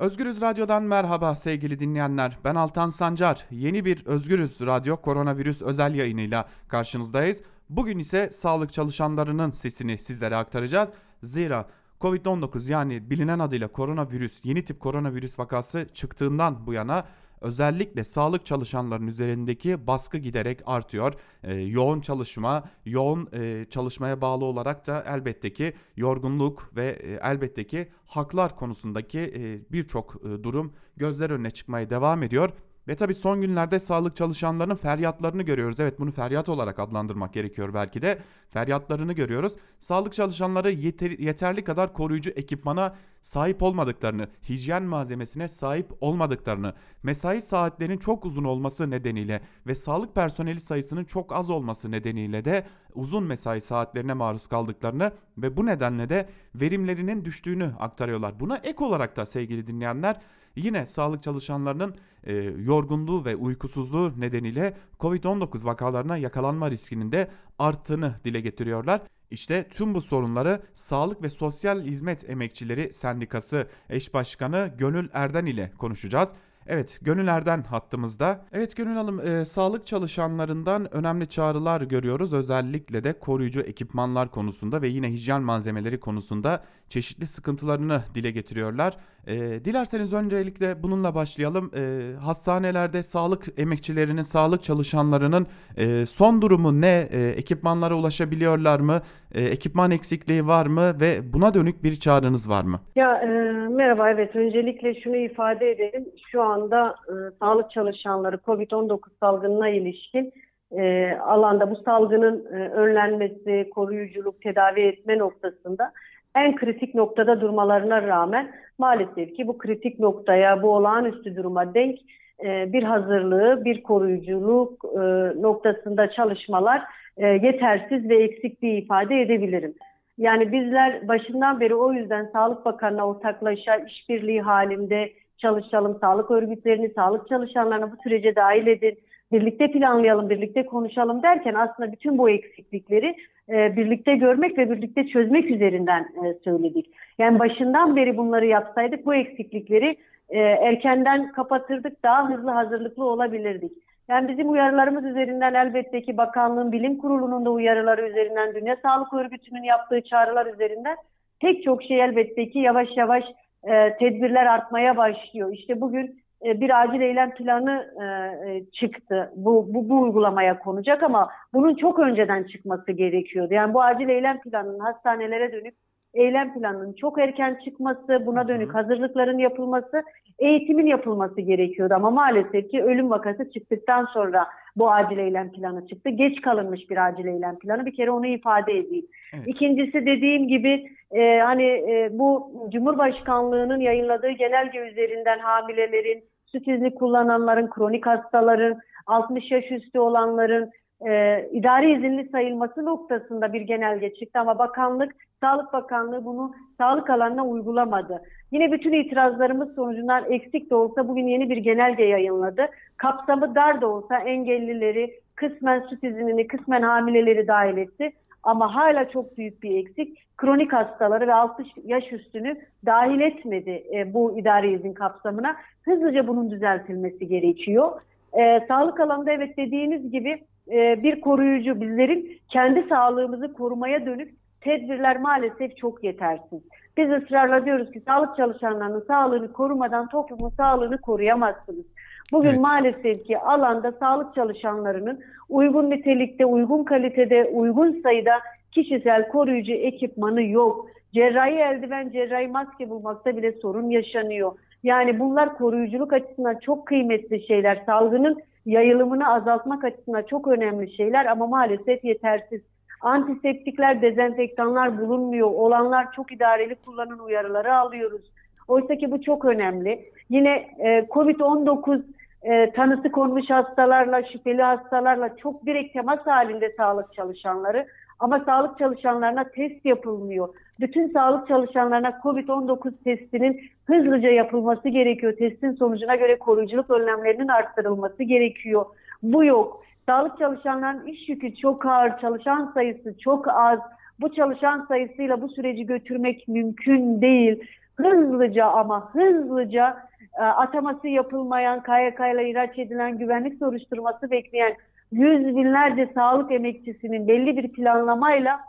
Özgürüz Radyo'dan merhaba sevgili dinleyenler. Ben Altan Sancar. Yeni bir Özgürüz Radyo koronavirüs özel yayınıyla karşınızdayız. Bugün ise sağlık çalışanlarının sesini sizlere aktaracağız. Zira Covid-19 yani bilinen adıyla koronavirüs, yeni tip koronavirüs vakası çıktığından bu yana özellikle sağlık çalışanlarının üzerindeki baskı giderek artıyor. E, yoğun çalışma, yoğun e, çalışmaya bağlı olarak da elbette ki yorgunluk ve e, elbette ki haklar konusundaki e, birçok e, durum gözler önüne çıkmaya devam ediyor. Ve tabii son günlerde sağlık çalışanlarının feryatlarını görüyoruz. Evet bunu feryat olarak adlandırmak gerekiyor belki de. Feryatlarını görüyoruz. Sağlık çalışanları yeter, yeterli kadar koruyucu ekipmana sahip olmadıklarını, hijyen malzemesine sahip olmadıklarını, mesai saatlerinin çok uzun olması nedeniyle ve sağlık personeli sayısının çok az olması nedeniyle de uzun mesai saatlerine maruz kaldıklarını ve bu nedenle de verimlerinin düştüğünü aktarıyorlar. Buna ek olarak da sevgili dinleyenler Yine sağlık çalışanlarının e, yorgunluğu ve uykusuzluğu nedeniyle Covid-19 vakalarına yakalanma riskinin de arttığını dile getiriyorlar. İşte tüm bu sorunları Sağlık ve Sosyal Hizmet Emekçileri Sendikası eş başkanı Gönül Erden ile konuşacağız. Evet Gönül Erden hattımızda. Evet Gönül Hanım e, sağlık çalışanlarından önemli çağrılar görüyoruz. Özellikle de koruyucu ekipmanlar konusunda ve yine hijyen malzemeleri konusunda çeşitli sıkıntılarını dile getiriyorlar. E, dilerseniz öncelikle bununla başlayalım. E, hastanelerde sağlık emekçilerinin, sağlık çalışanlarının e, son durumu ne? E, ekipmanlara ulaşabiliyorlar mı? E, ekipman eksikliği var mı? Ve buna dönük bir çağrınız var mı? Ya e, merhaba evet öncelikle şunu ifade edelim. Şu anda e, sağlık çalışanları COVID-19 salgınına ilişkin e, alanda bu salgının e, önlenmesi, koruyuculuk, tedavi etme noktasında en kritik noktada durmalarına rağmen maalesef ki bu kritik noktaya, bu olağanüstü duruma denk e, bir hazırlığı, bir koruyuculuk e, noktasında çalışmalar e, yetersiz ve eksik bir ifade edebilirim. Yani bizler başından beri o yüzden Sağlık Bakanı'na ortaklaşa işbirliği halinde çalışalım, sağlık örgütlerini, sağlık çalışanlarını bu sürece dahil edin, birlikte planlayalım, birlikte konuşalım derken aslında bütün bu eksiklikleri e, birlikte görmek ve birlikte çözmek üzerinden e, söyledik. Yani başından beri bunları yapsaydık bu eksiklikleri e, erkenden kapatırdık, daha hızlı hazırlıklı olabilirdik. Yani bizim uyarılarımız üzerinden elbette ki bakanlığın bilim kurulunun da uyarıları üzerinden, Dünya Sağlık Örgütü'nün yaptığı çağrılar üzerinden pek çok şey elbette ki yavaş yavaş e, tedbirler artmaya başlıyor. İşte bugün e, bir acil eylem planı e, e, çıktı. Bu, bu, bu uygulamaya konacak ama bunun çok önceden çıkması gerekiyordu. Yani bu acil eylem planının hastanelere dönük eylem planının çok erken çıkması, buna dönük hazırlıkların yapılması, eğitimin yapılması gerekiyordu. Ama maalesef ki ölüm vakası çıktıktan sonra bu acil eylem planı çıktı. Geç kalınmış bir acil eylem planı. Bir kere onu ifade edeyim. Evet. İkincisi dediğim gibi e, hani e, bu Cumhurbaşkanlığının yayınladığı genelge üzerinden hamilelerin, süt izni kullananların, kronik hastaların, 60 yaş üstü olanların e, idari izinli sayılması noktasında bir genelge çıktı ama bakanlık, Sağlık Bakanlığı bunu sağlık alanına uygulamadı. Yine bütün itirazlarımız sonucundan eksik de olsa bugün yeni bir genelge yayınladı. Kapsamı dar da olsa engellileri, kısmen süt iznini, kısmen hamileleri dahil etti. Ama hala çok büyük bir eksik. Kronik hastaları ve 60 yaş üstünü dahil etmedi e, bu idari izin kapsamına. Hızlıca bunun düzeltilmesi gerekiyor. E, sağlık alanında evet dediğiniz gibi e, bir koruyucu bizlerin kendi sağlığımızı korumaya dönük tedbirler maalesef çok yetersiz. Biz ısrarla diyoruz ki sağlık çalışanlarının sağlığını korumadan toplumun sağlığını koruyamazsınız. Bugün evet. maalesef ki alanda sağlık çalışanlarının uygun nitelikte, uygun kalitede, uygun sayıda kişisel koruyucu ekipmanı yok. Cerrahi eldiven, cerrahi maske bulmakta bile sorun yaşanıyor. Yani bunlar koruyuculuk açısından çok kıymetli şeyler. Salgının yayılımını azaltmak açısından çok önemli şeyler ama maalesef yetersiz. Antiseptikler, dezenfektanlar bulunmuyor. Olanlar çok idareli kullanın uyarıları alıyoruz. Oysa ki bu çok önemli. Yine e, COVID-19 e, tanısı konmuş hastalarla, şüpheli hastalarla çok direkt temas halinde sağlık çalışanları. Ama sağlık çalışanlarına test yapılmıyor. Bütün sağlık çalışanlarına COVID-19 testinin hızlıca yapılması gerekiyor. Testin sonucuna göre koruyuculuk önlemlerinin arttırılması gerekiyor. Bu yok. Sağlık çalışanlarının iş yükü çok ağır, çalışan sayısı çok az. Bu çalışan sayısıyla bu süreci götürmek mümkün değil. hızlıca ama hızlıca e, ataması yapılmayan, KYK ile ihraç edilen güvenlik soruşturması bekleyen yüz binlerce sağlık emekçisinin belli bir planlamayla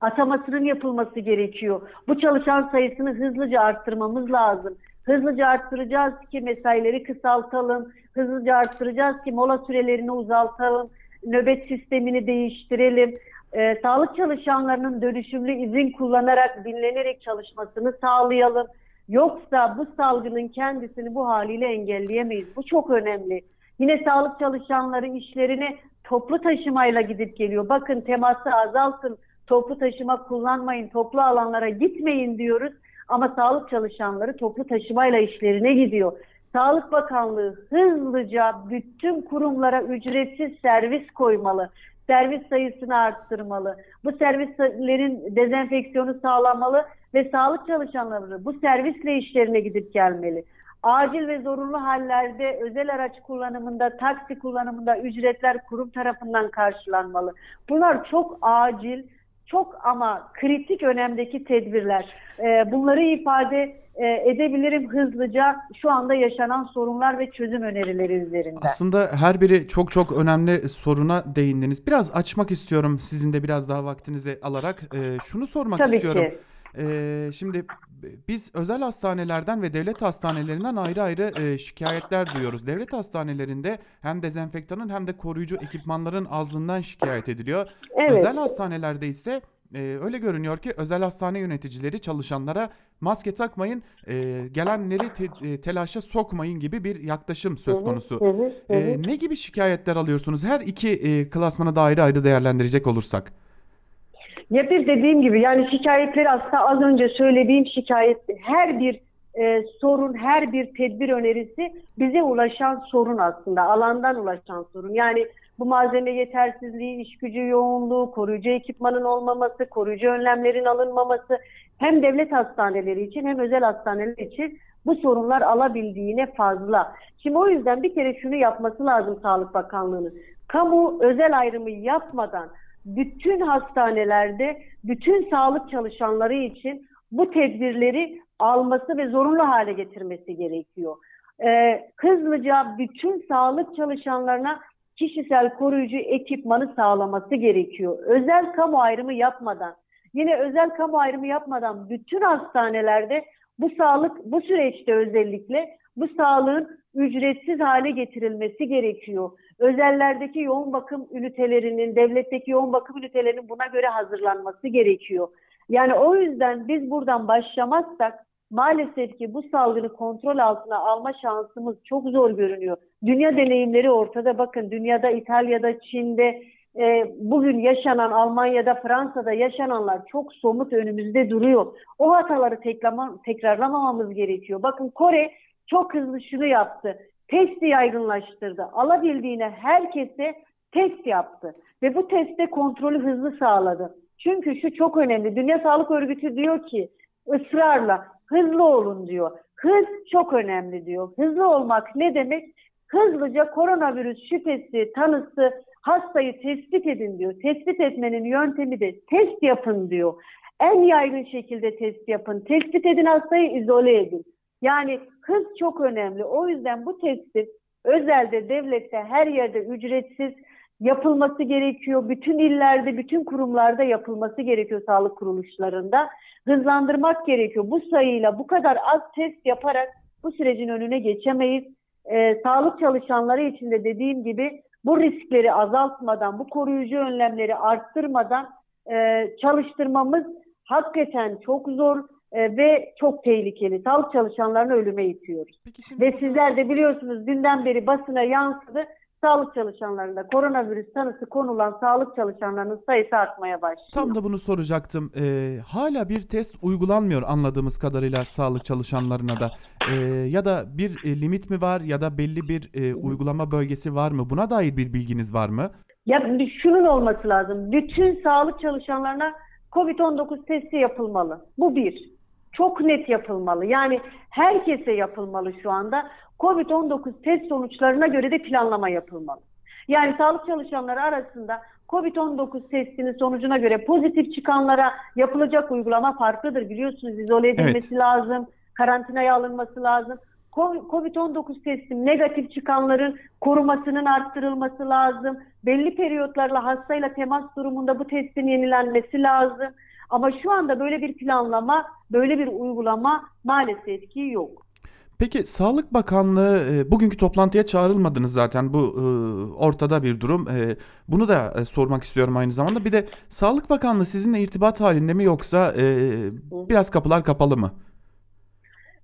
atamasının yapılması gerekiyor. Bu çalışan sayısını hızlıca arttırmamız lazım. Hızlıca arttıracağız ki mesaileri kısaltalım. Hızlıca arttıracağız ki mola sürelerini uzaltalım. Nöbet sistemini değiştirelim. Ee, sağlık çalışanlarının dönüşümlü izin kullanarak, dinlenerek çalışmasını sağlayalım. Yoksa bu salgının kendisini bu haliyle engelleyemeyiz. Bu çok önemli. Yine sağlık çalışanları işlerine toplu taşımayla gidip geliyor. Bakın teması azaltın, toplu taşıma kullanmayın, toplu alanlara gitmeyin diyoruz. Ama sağlık çalışanları toplu taşımayla işlerine gidiyor. Sağlık Bakanlığı hızlıca bütün kurumlara ücretsiz servis koymalı. Servis sayısını arttırmalı. Bu servislerin dezenfeksiyonu sağlanmalı ve sağlık çalışanları bu servisle işlerine gidip gelmeli. Acil ve zorunlu hallerde özel araç kullanımında, taksi kullanımında ücretler kurum tarafından karşılanmalı. Bunlar çok acil, çok ama kritik önemdeki tedbirler. Ee, bunları ifade e, edebilirim hızlıca şu anda yaşanan sorunlar ve çözüm önerileri üzerinden. Aslında her biri çok çok önemli soruna değindiniz. Biraz açmak istiyorum sizin de biraz daha vaktinizi alarak. Ee, şunu sormak Tabii istiyorum. ki. Ee, şimdi biz özel hastanelerden ve devlet hastanelerinden ayrı ayrı e, şikayetler duyuyoruz. Devlet hastanelerinde hem dezenfektanın hem de koruyucu ekipmanların azlığından şikayet ediliyor. Evet. Özel hastanelerde ise e, öyle görünüyor ki özel hastane yöneticileri çalışanlara maske takmayın, e, gelenleri te- e, telaşa sokmayın gibi bir yaklaşım söz konusu. Hı, hı hı. E, ne gibi şikayetler alıyorsunuz? Her iki e, klasmanı da ayrı ayrı değerlendirecek olursak. Ya bir dediğim gibi yani şikayetleri aslında az önce söylediğim şikayet her bir e, sorun, her bir tedbir önerisi bize ulaşan sorun aslında. Alandan ulaşan sorun. Yani bu malzeme yetersizliği, iş gücü yoğunluğu, koruyucu ekipmanın olmaması, koruyucu önlemlerin alınmaması hem devlet hastaneleri için hem özel hastaneler için bu sorunlar alabildiğine fazla. Şimdi o yüzden bir kere şunu yapması lazım Sağlık Bakanlığı'nın. Kamu özel ayrımı yapmadan bütün hastanelerde bütün sağlık çalışanları için bu tedbirleri alması ve zorunlu hale getirmesi gerekiyor. Ee, hızlıca bütün sağlık çalışanlarına kişisel koruyucu ekipmanı sağlaması gerekiyor. Özel kamu ayrımı yapmadan, yine özel kamu ayrımı yapmadan bütün hastanelerde bu sağlık bu süreçte özellikle bu sağlığın ücretsiz hale getirilmesi gerekiyor. Özellerdeki yoğun bakım ünitelerinin, devletteki yoğun bakım ünitelerinin buna göre hazırlanması gerekiyor. Yani o yüzden biz buradan başlamazsak maalesef ki bu salgını kontrol altına alma şansımız çok zor görünüyor. Dünya deneyimleri ortada bakın. Dünyada, İtalya'da, Çin'de, e, bugün yaşanan Almanya'da, Fransa'da yaşananlar çok somut önümüzde duruyor. O hataları tekrarlama, tekrarlamamamız gerekiyor. Bakın Kore çok hızlı şunu yaptı. Testi yaygınlaştırdı. Alabildiğine herkese test yaptı. Ve bu testte kontrolü hızlı sağladı. Çünkü şu çok önemli. Dünya Sağlık Örgütü diyor ki ısrarla hızlı olun diyor. Hız çok önemli diyor. Hızlı olmak ne demek? Hızlıca koronavirüs şüphesi, tanısı, hastayı tespit edin diyor. Tespit etmenin yöntemi de test yapın diyor. En yaygın şekilde test yapın. Tespit edin hastayı izole edin. Yani hız çok önemli. O yüzden bu testin özelde, devlette, her yerde ücretsiz yapılması gerekiyor. Bütün illerde, bütün kurumlarda yapılması gerekiyor sağlık kuruluşlarında. Hızlandırmak gerekiyor. Bu sayıyla bu kadar az test yaparak bu sürecin önüne geçemeyiz. Ee, sağlık çalışanları için de dediğim gibi bu riskleri azaltmadan, bu koruyucu önlemleri arttırmadan e, çalıştırmamız hakikaten çok zor e, ve çok tehlikeli. Sağlık çalışanlarını ölüme itiyoruz. Şimdi Ve sizler de biliyorsunuz dünden beri basına yansıdı. Sağlık çalışanlarında koronavirüs tanısı konulan sağlık çalışanlarının sayısı artmaya başlıyor. Tam da bunu soracaktım. Ee, hala bir test uygulanmıyor anladığımız kadarıyla sağlık çalışanlarına da. Ee, ya da bir e, limit mi var ya da belli bir e, uygulama bölgesi var mı? Buna dair bir bilginiz var mı? Ya şunun olması lazım. Bütün sağlık çalışanlarına COVID-19 testi yapılmalı. Bu bir. Çok net yapılmalı. Yani herkese yapılmalı şu anda. COVID-19 test sonuçlarına göre de planlama yapılmalı. Yani sağlık çalışanları arasında Covid-19 testinin sonucuna göre pozitif çıkanlara yapılacak uygulama farklıdır. Biliyorsunuz izole edilmesi Evet. lazım, karantinaya alınması lazım. Co- Covid-19 testi negatif çıkanların korumasının arttırılması lazım. Belli periyotlarla hastayla temas durumunda bu testin yenilenmesi lazım. Ama şu anda böyle bir planlama, böyle bir uygulama maalesef ki yok. Peki Sağlık Bakanlığı e, bugünkü toplantıya çağrılmadınız zaten bu e, ortada bir durum. E, bunu da e, sormak istiyorum aynı zamanda. Bir de Sağlık Bakanlığı sizinle irtibat halinde mi yoksa biraz kapılar kapalı mı?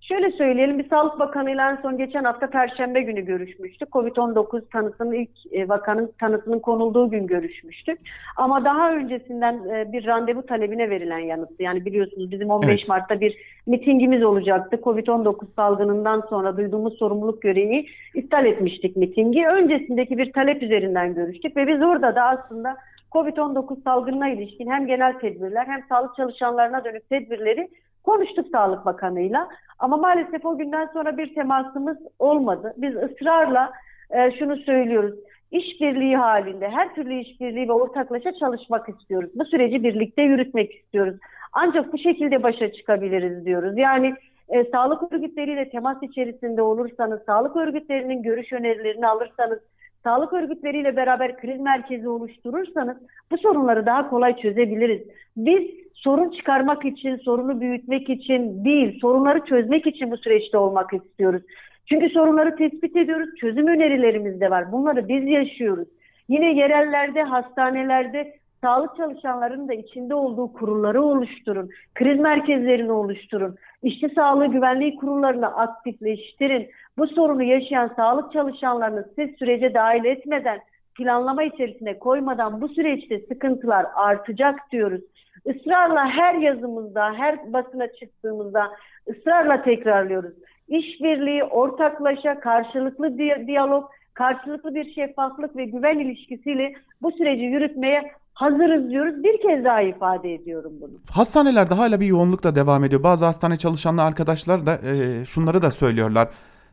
Şöyle söyleyelim, bir Sağlık Bakanı ile en son geçen hafta Perşembe günü görüşmüştük. Covid-19 tanısının ilk e, vakanın tanısının konulduğu gün görüşmüştük. Ama daha öncesinden e, bir randevu talebine verilen yanıttı. Yani biliyorsunuz bizim 15 Evet. Mart'ta bir mitingimiz olacaktı. Covid-19 salgınından sonra duyduğumuz sorumluluk gereği iptal etmiştik mitingi. Öncesindeki bir talep üzerinden görüştük ve biz orada da aslında Covid-19 salgınına ilişkin hem genel tedbirler hem sağlık çalışanlarına dönük tedbirleri konuştuk Sağlık Bakanı'yla. Ama maalesef o günden sonra bir temasımız olmadı. Biz ısrarla e, şunu söylüyoruz. İşbirliği halinde her türlü işbirliği ve ortaklaşa çalışmak istiyoruz. Bu süreci birlikte yürütmek istiyoruz. Ancak bu şekilde başa çıkabiliriz diyoruz. Yani e, sağlık örgütleriyle temas içerisinde olursanız, sağlık örgütlerinin görüş önerilerini alırsanız, sağlık örgütleriyle beraber kriz merkezi oluşturursanız bu sorunları daha kolay çözebiliriz. Biz sorun çıkarmak için, sorunu büyütmek için değil, sorunları çözmek için bu süreçte olmak istiyoruz. Çünkü sorunları tespit ediyoruz, çözüm önerilerimiz de var. Bunları biz yaşıyoruz. Yine yerellerde, hastanelerde sağlık çalışanlarının da içinde olduğu kurulları oluşturun. Kriz merkezlerini oluşturun. İşçi sağlığı güvenliği kurullarını aktifleştirin. Bu sorunu yaşayan sağlık çalışanlarını siz sürece dahil etmeden, planlama içerisine koymadan bu süreçte sıkıntılar artacak diyoruz. Israrla her yazımızda, her basına çıktığımızda ısrarla tekrarlıyoruz. İşbirliği, ortaklaşa, karşılıklı di- diyalog, karşılıklı bir şeffaflık ve güven ilişkisiyle bu süreci yürütmeye hazırız diyoruz. Bir kez daha ifade ediyorum bunu. Hastanelerde hala bir yoğunluk da devam ediyor. Bazı hastane çalışanlı arkadaşlar da e, şunları da söylüyorlar.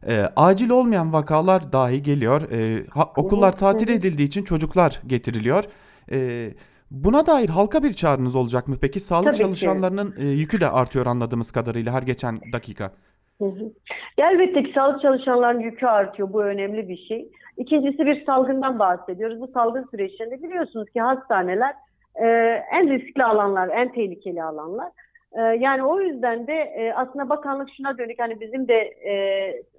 E, acil olmayan vakalar dahi geliyor. E, ha- okullar hı, tatil hı. edildiği için çocuklar getiriliyor. E, buna dair halka bir çağrınız olacak mı peki? Sağlık Tabii çalışanlarının e, yükü de artıyor anladığımız kadarıyla her geçen dakika. Hı hı. Elbette ki sağlık çalışanlarının yükü artıyor. Bu önemli bir şey. İkincisi bir salgından bahsediyoruz. Bu salgın süreçlerinde biliyorsunuz ki hastaneler e, en riskli alanlar, en tehlikeli alanlar. E, yani o yüzden de e, aslında bakanlık şuna dönük hani bizim de e,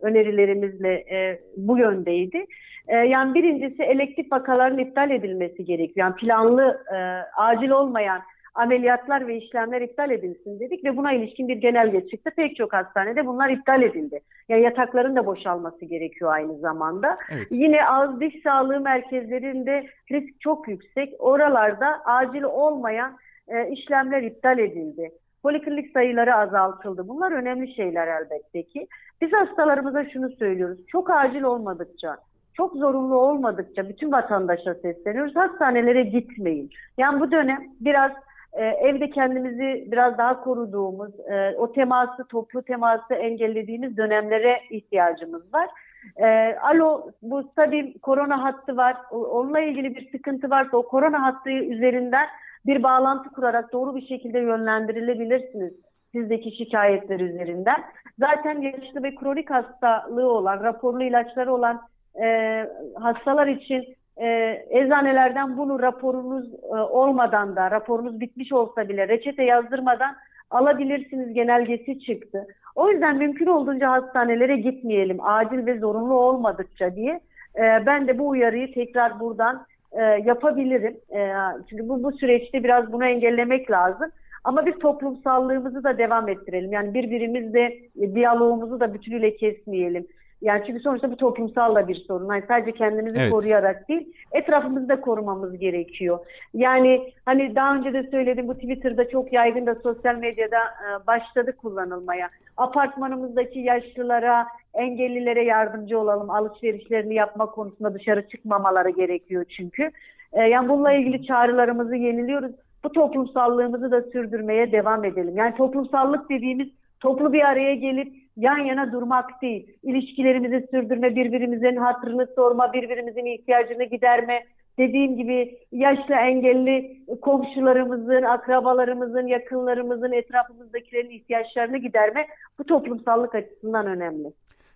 önerilerimizle e, bu yöndeydi. E, yani birincisi elektif vakaların iptal edilmesi gerekiyor. Yani planlı, e, acil olmayan ameliyatlar ve işlemler iptal edilsin dedik ve buna ilişkin bir genelge çıktı. Pek çok hastanede bunlar iptal edildi. Yani yatakların da boşalması gerekiyor aynı zamanda. Evet. Yine ağız diş sağlığı merkezlerinde risk çok yüksek. Oralarda acil olmayan e, işlemler iptal edildi. Poliklinik sayıları azaltıldı. Bunlar önemli şeyler elbette ki. Biz hastalarımıza şunu söylüyoruz. Çok acil olmadıkça, çok zorunlu olmadıkça bütün vatandaşa sesleniyoruz. Hastanelere gitmeyin. Yani bu dönem biraz e, evde kendimizi biraz daha koruduğumuz, e, o teması, toplu teması engellediğimiz dönemlere ihtiyacımız var. E, alo, bu tabii korona hattı var. Onunla ilgili bir sıkıntı varsa o korona hattı üzerinden bir bağlantı kurarak doğru bir şekilde yönlendirilebilirsiniz sizdeki şikayetler üzerinden. Zaten yaşlı ve kronik hastalığı olan, raporlu ilaçları olan e, hastalar için e, eczanelerden bunu raporunuz e, olmadan da, raporunuz bitmiş olsa bile reçete yazdırmadan alabilirsiniz genelgesi çıktı. O yüzden mümkün olduğunca hastanelere gitmeyelim acil ve zorunlu olmadıkça diye. E, ben de bu uyarıyı tekrar buradan e, yapabilirim. E, çünkü bu, bu süreçte biraz bunu engellemek lazım. Ama bir toplumsallığımızı da devam ettirelim. Yani birbirimizle e, diyalogumuzu da bütünüyle kesmeyelim. Yani çünkü sonuçta bu toplumsal da bir sorun. Yani sadece kendimizi Evet. koruyarak değil, etrafımızı da korumamız gerekiyor. Yani hani daha önce de söyledim bu Twitter'da çok yaygın da sosyal medyada e, başladı kullanılmaya. Apartmanımızdaki yaşlılara, engellilere yardımcı olalım. Alışverişlerini yapma konusunda dışarı çıkmamaları gerekiyor çünkü. E, yani bununla ilgili çağrılarımızı yeniliyoruz. Bu toplumsallığımızı da sürdürmeye devam edelim. Yani toplumsallık dediğimiz toplu bir araya gelip yan yana durmak değil. İlişkilerimizi sürdürme, birbirimizin hatırını sorma, birbirimizin ihtiyacını giderme, dediğim gibi yaşlı engelli komşularımızın, akrabalarımızın, yakınlarımızın, etrafımızdakilerin ihtiyaçlarını giderme bu toplumsallık açısından önemli.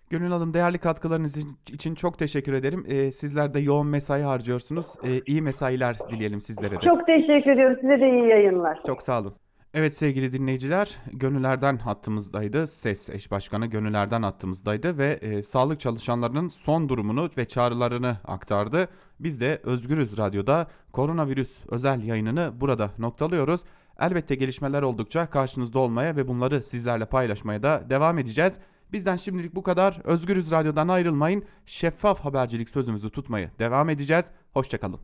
Gönül Hanım değerli katkılarınız için çok teşekkür ederim. Ee, sizler de yoğun mesai harcıyorsunuz. Ee, iyi mesailer dileyelim sizlere de. Çok teşekkür ediyorum. Size de iyi yayınlar. Çok sağ olun. Evet sevgili dinleyiciler, Gönüllerden hattımızdaydı. SES eş başkanı Gönüllerden hattımızdaydı ve e, sağlık çalışanlarının son durumunu ve çağrılarını aktardı. Biz de Özgürüz Radyo'da koronavirüs özel yayınını burada noktalıyoruz. Elbette gelişmeler oldukça karşınızda olmaya ve bunları sizlerle paylaşmaya da devam edeceğiz. Bizden şimdilik bu kadar. Özgürüz Radyo'dan ayrılmayın. Şeffaf habercilik sözümüzü tutmayı devam edeceğiz. Hoşçakalın.